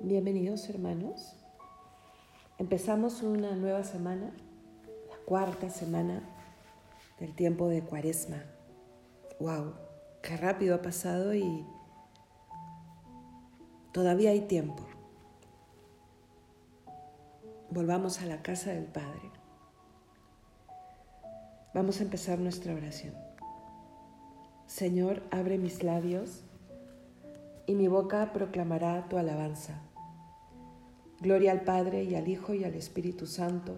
Bienvenidos hermanos. Empezamos una nueva semana, la cuarta semana del tiempo de Cuaresma. ¡Wow! ¡Qué rápido ha pasado y todavía hay tiempo! Volvamos a la casa del Padre. Vamos a empezar nuestra oración. Señor, abre mis labios y mi boca proclamará tu alabanza. Gloria al Padre y al Hijo y al Espíritu Santo,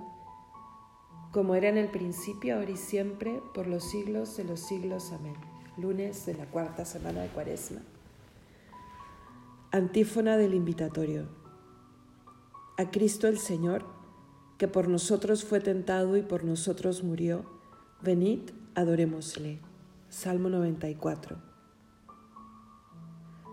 como era en el principio, ahora y siempre, por los siglos de los siglos. Amén. Lunes de la cuarta semana de Cuaresma. Antífona del invitatorio. A Cristo el Señor, que por nosotros fue tentado y por nosotros murió, venid, adorémosle. Salmo 94.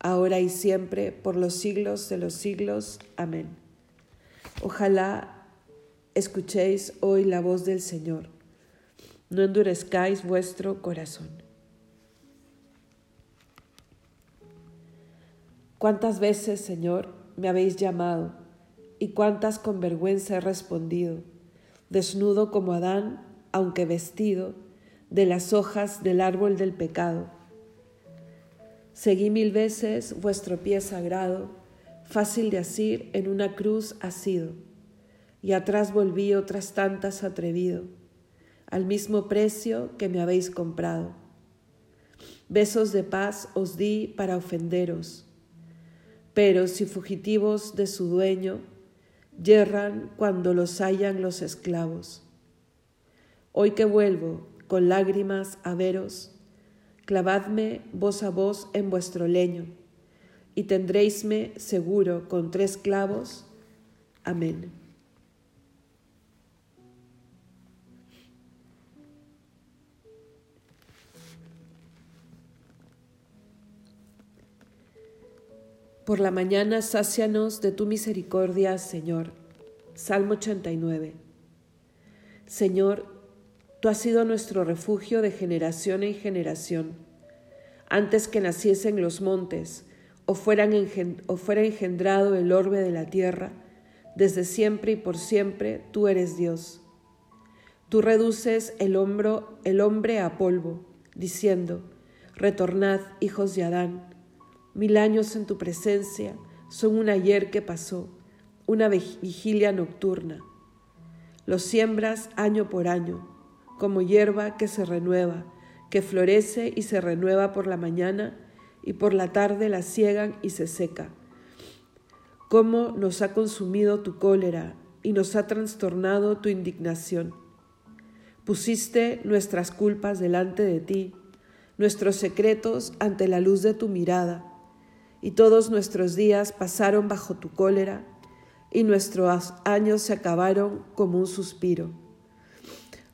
ahora y siempre, por los siglos de los siglos. Amén. Ojalá escuchéis hoy la voz del Señor. No endurezcáis vuestro corazón. ¿Cuántas veces, Señor, me habéis llamado y cuántas con vergüenza he respondido, desnudo como Adán, aunque vestido de las hojas del árbol del pecado? Seguí mil veces vuestro pie sagrado, fácil de asir en una cruz asido, y atrás volví otras tantas atrevido, al mismo precio que me habéis comprado. Besos de paz os di para ofenderos, pero si fugitivos de su dueño, yerran cuando los hallan los esclavos. Hoy que vuelvo con lágrimas a veros, clavadme voz a voz en vuestro leño, y tendréisme seguro con tres clavos. Amén. Por la mañana sácianos de tu misericordia, Señor. Salmo 89. Señor, Tú has sido nuestro refugio de generación en generación. Antes que naciesen los montes o, fuera engendrado el orbe de la tierra, desde siempre y por siempre tú eres Dios. Tú reduces el, el hombre a polvo, diciendo, Retornad, hijos de Adán. Mil años en tu presencia son un ayer que pasó, una vigilia nocturna. Los siembras año por año como hierba que se renueva, que florece y se renueva por la mañana y por la tarde la ciegan y se seca. Cómo nos ha consumido tu cólera y nos ha trastornado tu indignación. Pusiste nuestras culpas delante de ti, nuestros secretos ante la luz de tu mirada, y todos nuestros días pasaron bajo tu cólera, y nuestros años se acabaron como un suspiro.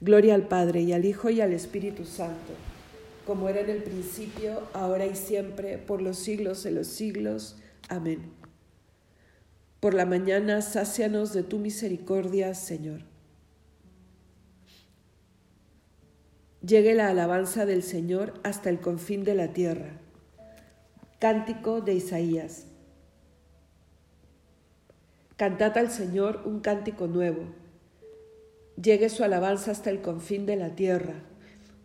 Gloria al Padre y al Hijo y al Espíritu Santo, como era en el principio, ahora y siempre, por los siglos de los siglos. Amén. Por la mañana, sácianos de tu misericordia, Señor. Llegue la alabanza del Señor hasta el confín de la tierra. Cántico de Isaías. Cantad al Señor un cántico nuevo. Llegue su alabanza hasta el confín de la tierra.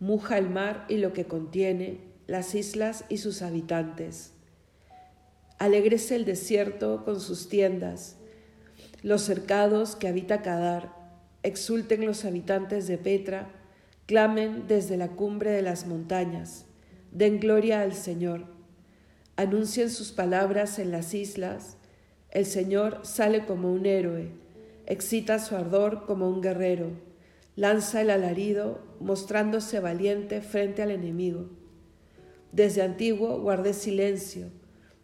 Muja el mar y lo que contiene, las islas y sus habitantes. Alégrese el desierto con sus tiendas, los cercados que habita Cadar. Exulten los habitantes de Petra Clamen desde la cumbre de las montañas, den gloria al Señor, anuncien sus palabras en las islas, el Señor sale como un héroe, excita su ardor como un guerrero, lanza el alarido, mostrándose valiente frente al enemigo. Desde antiguo guardé silencio,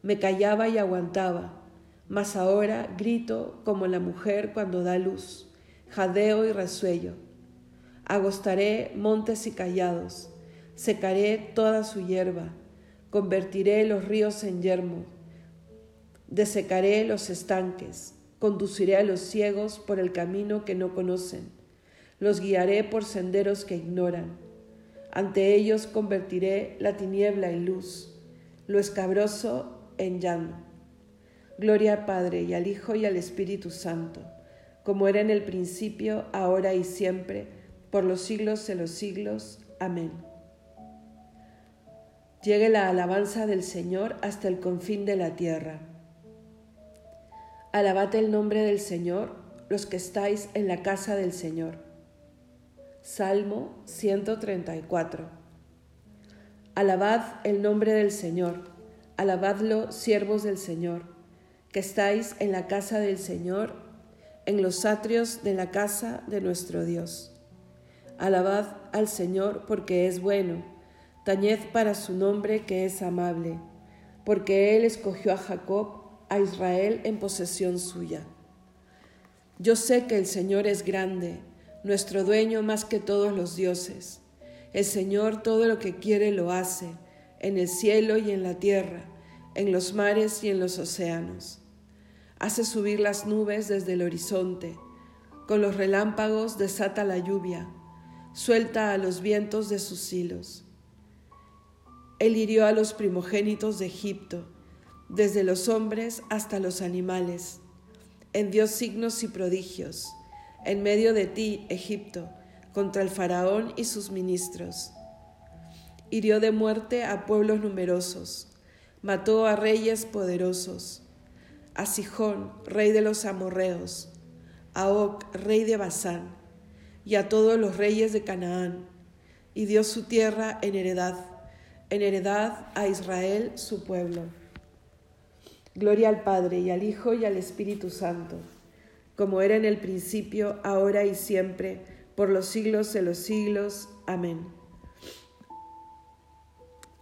me callaba y aguantaba, mas ahora grito como la mujer cuando da luz, jadeo y resuello Agostaré montes y callados, secaré toda su hierba, convertiré los ríos en yermo, desecaré los estanques, conduciré a los ciegos por el camino que no conocen, los guiaré por senderos que ignoran. Ante ellos convertiré la tiniebla en luz, lo escabroso en llano. Gloria al Padre y al Hijo y al Espíritu Santo, como era en el principio, ahora y siempre, por los siglos de los siglos. Amén. Llegue la alabanza del Señor hasta el confín de la tierra. Alabad el nombre del Señor, los que estáis en la casa del Señor. Salmo 134. Alabad el nombre del Señor, alabadlo, siervos del Señor, que estáis en la casa del Señor, en los atrios de la casa de nuestro Dios. Alabad al Señor porque es bueno, tañed para su nombre que es amable, porque Él escogió a Jacob, a Israel en posesión suya. Yo sé que el Señor es grande, nuestro dueño más que todos los dioses. El Señor todo lo que quiere lo hace, en el cielo y en la tierra, en los mares y en los océanos. Hace subir las nubes desde el horizonte, con los relámpagos desata la lluvia suelta a los vientos de sus hilos. Él hirió a los primogénitos de Egipto, desde los hombres hasta los animales. Envió signos y prodigios en medio de ti, Egipto, contra el faraón y sus ministros. Hirió de muerte a pueblos numerosos, mató a reyes poderosos, a Sijón, rey de los amorreos, a Oc, rey de Basán y a todos los reyes de Canaán, y dio su tierra en heredad, en heredad a Israel su pueblo. Gloria al Padre y al Hijo y al Espíritu Santo, como era en el principio, ahora y siempre, por los siglos de los siglos. Amén.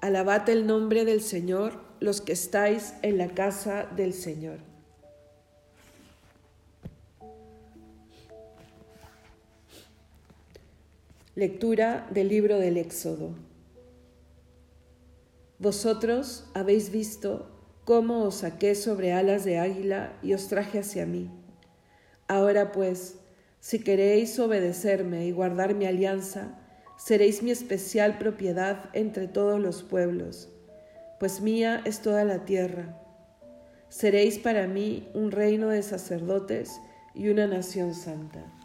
Alabad el nombre del Señor, los que estáis en la casa del Señor. Lectura del libro del Éxodo. Vosotros habéis visto cómo os saqué sobre alas de águila y os traje hacia mí. Ahora pues, si queréis obedecerme y guardar mi alianza, seréis mi especial propiedad entre todos los pueblos, pues mía es toda la tierra. Seréis para mí un reino de sacerdotes y una nación santa.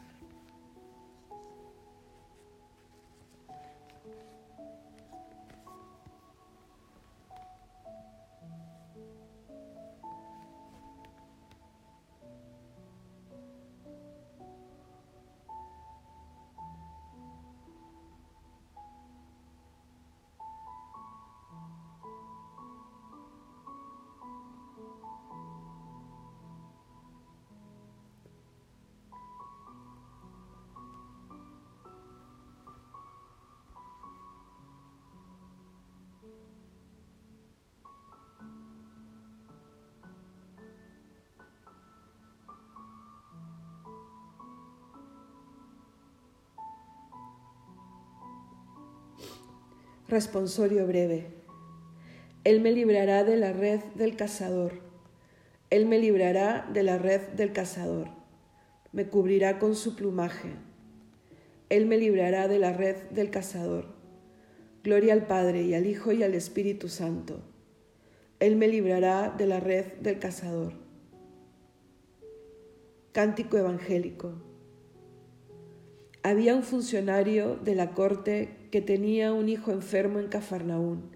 Responsorio breve. Él me librará de la red del cazador. Él me librará de la red del cazador. Me cubrirá con su plumaje. Él me librará de la red del cazador. Gloria al Padre y al Hijo y al Espíritu Santo. Él me librará de la red del cazador. Cántico evangélico. Había un funcionario de la corte que tenía un hijo enfermo en Cafarnaún,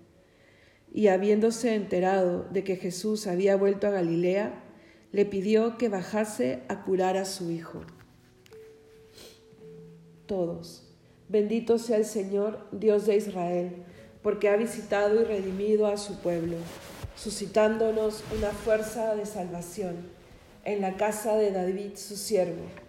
y habiéndose enterado de que Jesús había vuelto a Galilea, le pidió que bajase a curar a su hijo. Todos, bendito sea el Señor, Dios de Israel, porque ha visitado y redimido a su pueblo, suscitándonos una fuerza de salvación en la casa de David su siervo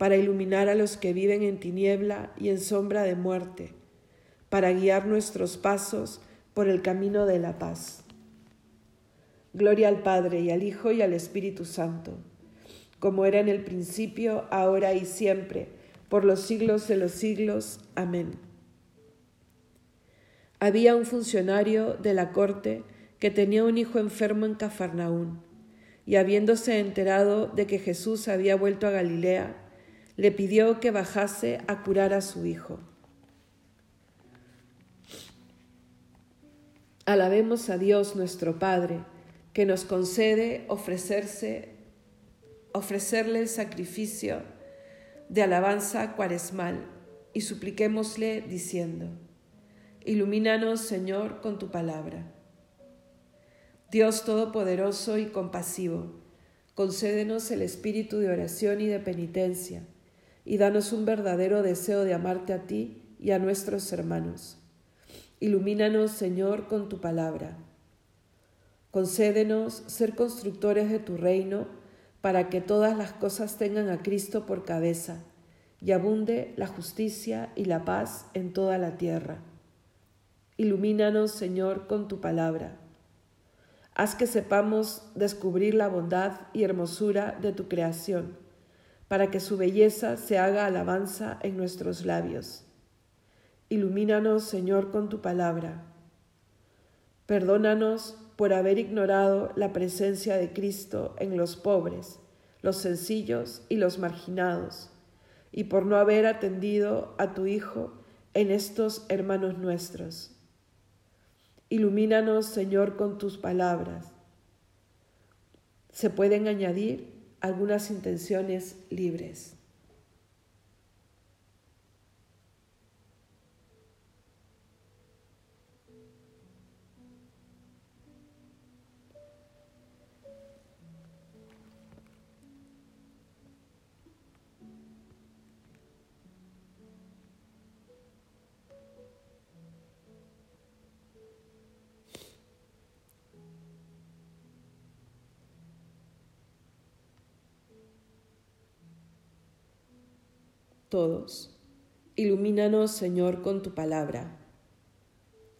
para iluminar a los que viven en tiniebla y en sombra de muerte, para guiar nuestros pasos por el camino de la paz. Gloria al Padre y al Hijo y al Espíritu Santo, como era en el principio, ahora y siempre, por los siglos de los siglos. Amén. Había un funcionario de la corte que tenía un hijo enfermo en Cafarnaún, y habiéndose enterado de que Jesús había vuelto a Galilea, le pidió que bajase a curar a su hijo. Alabemos a Dios nuestro Padre, que nos concede ofrecerse, ofrecerle el sacrificio de alabanza cuaresmal y supliquémosle diciendo, Ilumínanos, Señor, con tu palabra. Dios Todopoderoso y compasivo, concédenos el espíritu de oración y de penitencia y danos un verdadero deseo de amarte a ti y a nuestros hermanos. Ilumínanos, Señor, con tu palabra. Concédenos ser constructores de tu reino para que todas las cosas tengan a Cristo por cabeza y abunde la justicia y la paz en toda la tierra. Ilumínanos, Señor, con tu palabra. Haz que sepamos descubrir la bondad y hermosura de tu creación para que su belleza se haga alabanza en nuestros labios. Ilumínanos, Señor, con tu palabra. Perdónanos por haber ignorado la presencia de Cristo en los pobres, los sencillos y los marginados, y por no haber atendido a tu Hijo en estos hermanos nuestros. Ilumínanos, Señor, con tus palabras. Se pueden añadir algunas intenciones libres. Todos. Ilumínanos, Señor, con tu palabra.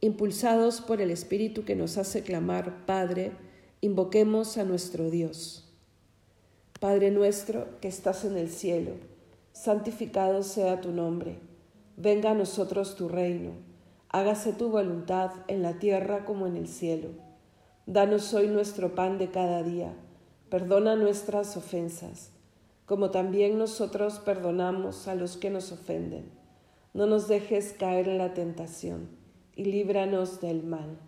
Impulsados por el Espíritu que nos hace clamar, Padre, invoquemos a nuestro Dios. Padre nuestro que estás en el cielo, santificado sea tu nombre. Venga a nosotros tu reino. Hágase tu voluntad en la tierra como en el cielo. Danos hoy nuestro pan de cada día. Perdona nuestras ofensas como también nosotros perdonamos a los que nos ofenden. No nos dejes caer en la tentación y líbranos del mal.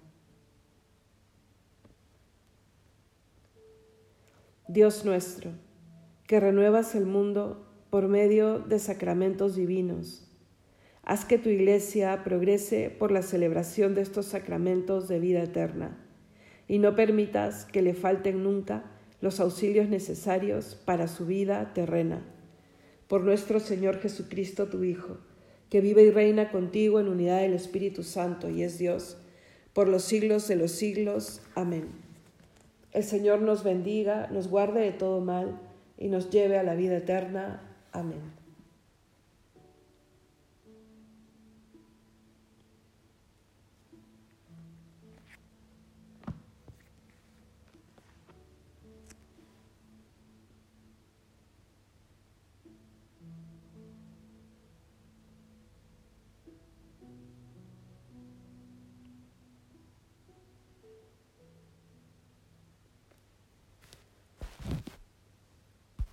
Dios nuestro, que renuevas el mundo por medio de sacramentos divinos, haz que tu iglesia progrese por la celebración de estos sacramentos de vida eterna y no permitas que le falten nunca los auxilios necesarios para su vida terrena. Por nuestro Señor Jesucristo, tu Hijo, que vive y reina contigo en unidad del Espíritu Santo y es Dios, por los siglos de los siglos. Amén. El Señor nos bendiga, nos guarde de todo mal y nos lleve a la vida eterna. Amén.